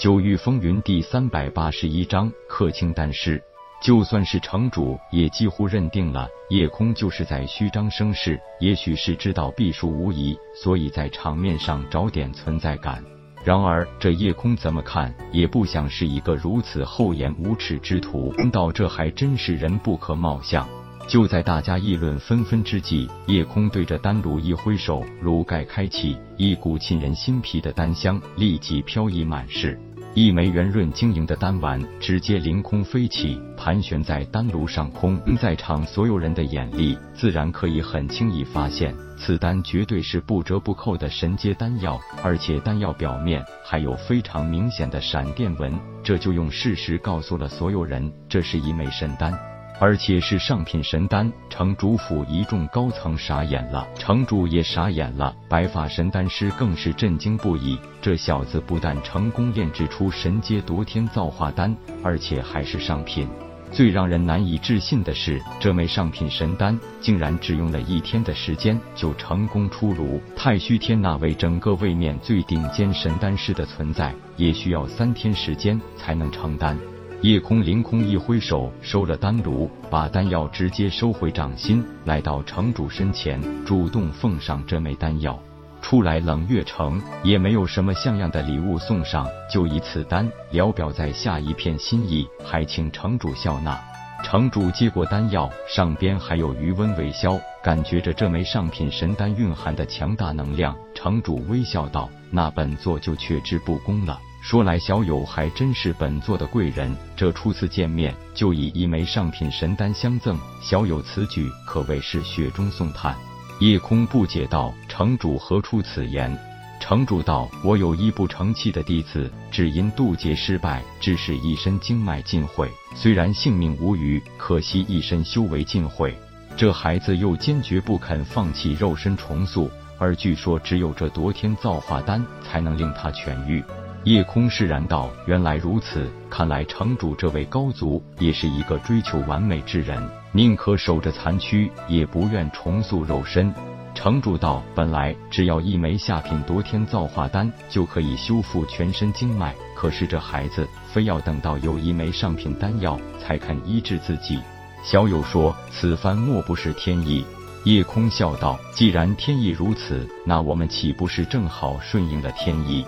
九域风云第三百八十一章客卿丹师。就算是城主，也几乎认定了叶空就是在虚张声势，也许是知道必输无疑，所以在场面上找点存在感。然而这叶空怎么看也不像是一个如此厚颜无耻之徒，道这还真是人不可貌相。就在大家议论纷纷之际，叶空对着丹炉一挥手，炉盖开启，一股沁人心脾的丹香立即飘溢满室。一枚圆润晶莹的丹丸直接凌空飞起，盘旋在丹炉上空。在场所有人的眼力，自然可以很轻易发现，此丹绝对是不折不扣的神阶丹药，而且丹药表面还有非常明显的闪电纹，这就用事实告诉了所有人，这是一枚神丹。而且是上品神丹，城主府一众高层傻眼了，城主也傻眼了，白发神丹师更是震惊不已。这小子不但成功炼制出神阶夺天造化丹，而且还是上品。最让人难以置信的是，这枚上品神丹竟然只用了一天的时间就成功出炉。太虚天那位整个位面最顶尖神丹师的存在，也需要三天时间才能成丹。夜空凌空一挥手，收了丹炉，把丹药直接收回掌心，来到城主身前，主动奉上这枚丹药。初来冷月城，也没有什么像样的礼物送上，就以此丹聊表在下一片心意，还请城主笑纳。城主接过丹药，上边还有余温未消，感觉着这枚上品神丹蕴含的强大能量。城主微笑道：“那本座就却之不恭了。”说来，小友还真是本座的贵人。这初次见面就以一枚上品神丹相赠，小友此举可谓是雪中送炭。夜空不解道：“城主何出此言？”城主道：“我有一不成器的弟子，只因渡劫失败，致使一身经脉尽毁。虽然性命无虞，可惜一身修为尽毁。这孩子又坚决不肯放弃肉身重塑，而据说只有这夺天造化丹才能令他痊愈。”夜空释然道：“原来如此，看来城主这位高足也是一个追求完美之人，宁可守着残躯，也不愿重塑肉身。”城主道：“本来只要一枚下品夺天造化丹就可以修复全身经脉，可是这孩子非要等到有一枚上品丹药才肯医治自己。”小友说：“此番莫不是天意？”夜空笑道：“既然天意如此，那我们岂不是正好顺应了天意？”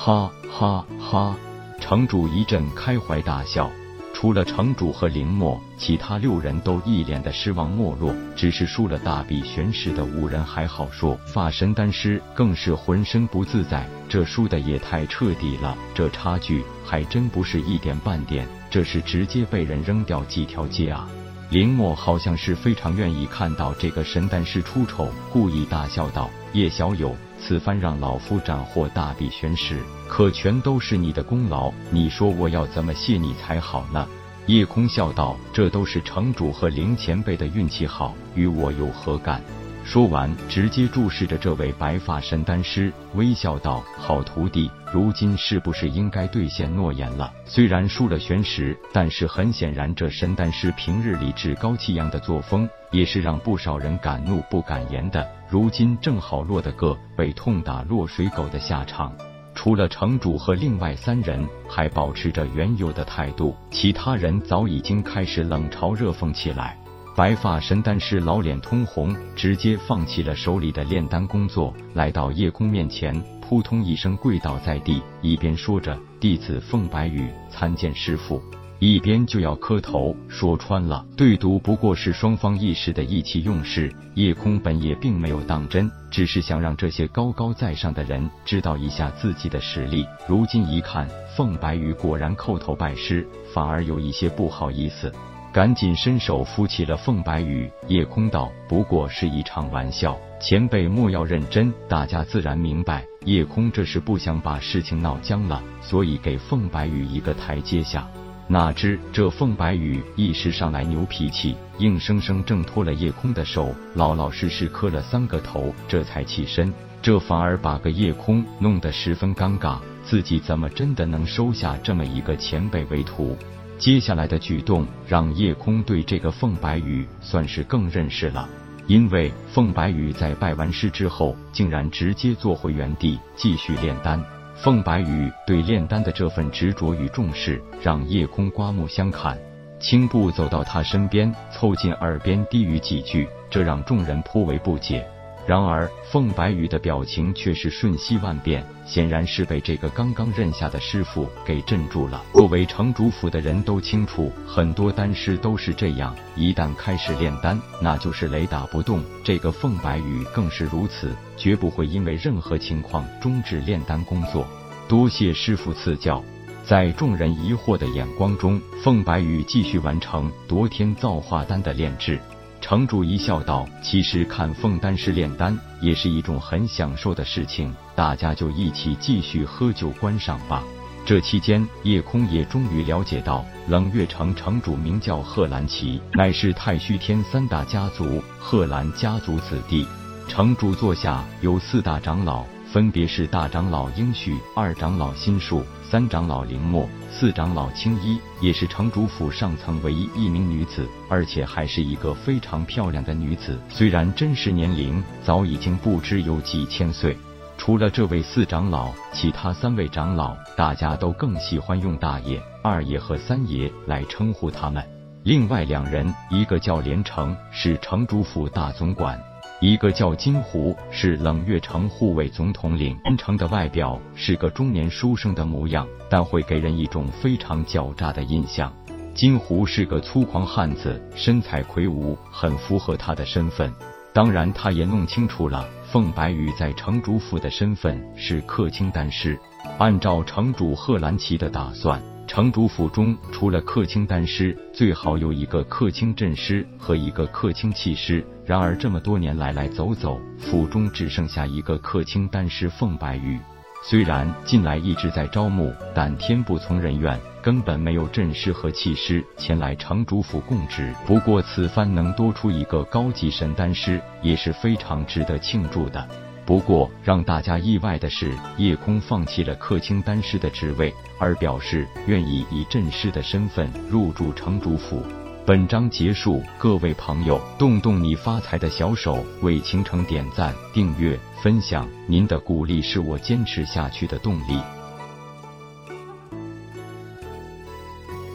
哈哈哈！城主一阵开怀大笑。除了城主和林墨，其他六人都一脸的失望没落。只是输了大比玄石的五人还好说，法神丹师更是浑身不自在。这输的也太彻底了，这差距还真不是一点半点，这是直接被人扔掉几条街啊！林墨好像是非常愿意看到这个神丹师出丑，故意大笑道：“叶小友。”此番让老夫斩获大笔玄石，可全都是你的功劳。你说我要怎么谢你才好呢？叶空笑道：“这都是城主和林前辈的运气好，与我有何干？”说完，直接注视着这位白发神丹师，微笑道：“好徒弟，如今是不是应该兑现诺言了？虽然输了玄石，但是很显然，这神丹师平日里趾高气扬的作风，也是让不少人敢怒不敢言的。如今正好落得个被痛打落水狗的下场。除了城主和另外三人还保持着原有的态度，其他人早已经开始冷嘲热讽起来。”白发神丹师老脸通红，直接放弃了手里的炼丹工作，来到叶空面前，扑通一声跪倒在地，一边说着“弟子凤白羽参见师傅”，一边就要磕头。说穿了，对赌不过是双方一时的意气用事。叶空本也并没有当真，只是想让这些高高在上的人知道一下自己的实力。如今一看，凤白羽果然叩头拜师，反而有一些不好意思。赶紧伸手扶起了凤白羽，夜空道：“不过是一场玩笑，前辈莫要认真。”大家自然明白，夜空这是不想把事情闹僵了，所以给凤白羽一个台阶下。哪知这凤白羽一时上来牛脾气，硬生生挣脱了夜空的手，老老实实磕了三个头，这才起身。这反而把个夜空弄得十分尴尬，自己怎么真的能收下这么一个前辈为徒？接下来的举动让叶空对这个凤白羽算是更认识了，因为凤白羽在拜完师之后，竟然直接坐回原地继续炼丹。凤白羽对炼丹的这份执着与重视，让叶空刮目相看。轻步走到他身边，凑近耳边低语几句，这让众人颇为不解。然而，凤白羽的表情却是瞬息万变，显然是被这个刚刚认下的师傅给镇住了。作为城主府的人都清楚，很多丹师都是这样，一旦开始炼丹，那就是雷打不动。这个凤白羽更是如此，绝不会因为任何情况终止炼丹工作。多谢师傅赐教。在众人疑惑的眼光中，凤白羽继续完成夺天造化丹的炼制。城主一笑道：“其实看凤丹师炼丹也是一种很享受的事情，大家就一起继续喝酒观赏吧。”这期间，叶空也终于了解到，冷月城城主名叫贺兰奇，乃是太虚天三大家族贺兰家族子弟。城主座下有四大长老。分别是大长老应旭、二长老心术、三长老林墨、四长老青衣，也是城主府上层唯一一名女子，而且还是一个非常漂亮的女子。虽然真实年龄早已经不知有几千岁。除了这位四长老，其他三位长老，大家都更喜欢用大爷、二爷和三爷来称呼他们。另外两人，一个叫连城，是城主府大总管。一个叫金狐，是冷月城护卫总统领。金城的外表是个中年书生的模样，但会给人一种非常狡诈的印象。金狐是个粗狂汉子，身材魁梧，很符合他的身份。当然，他也弄清楚了凤白羽在城主府的身份是客卿但是。按照城主贺兰奇的打算。城主府中除了客卿丹师，最好有一个客卿阵师和一个客卿气师。然而这么多年来来走走，府中只剩下一个客卿丹师凤白玉。虽然近来一直在招募，但天不从人愿，根本没有阵师和气师前来城主府供职。不过此番能多出一个高级神丹师，也是非常值得庆祝的。不过，让大家意外的是，叶空放弃了客卿丹师的职位，而表示愿意以镇师的身份入住城主府。本章结束，各位朋友，动动你发财的小手，为倾城点赞、订阅、分享，您的鼓励是我坚持下去的动力。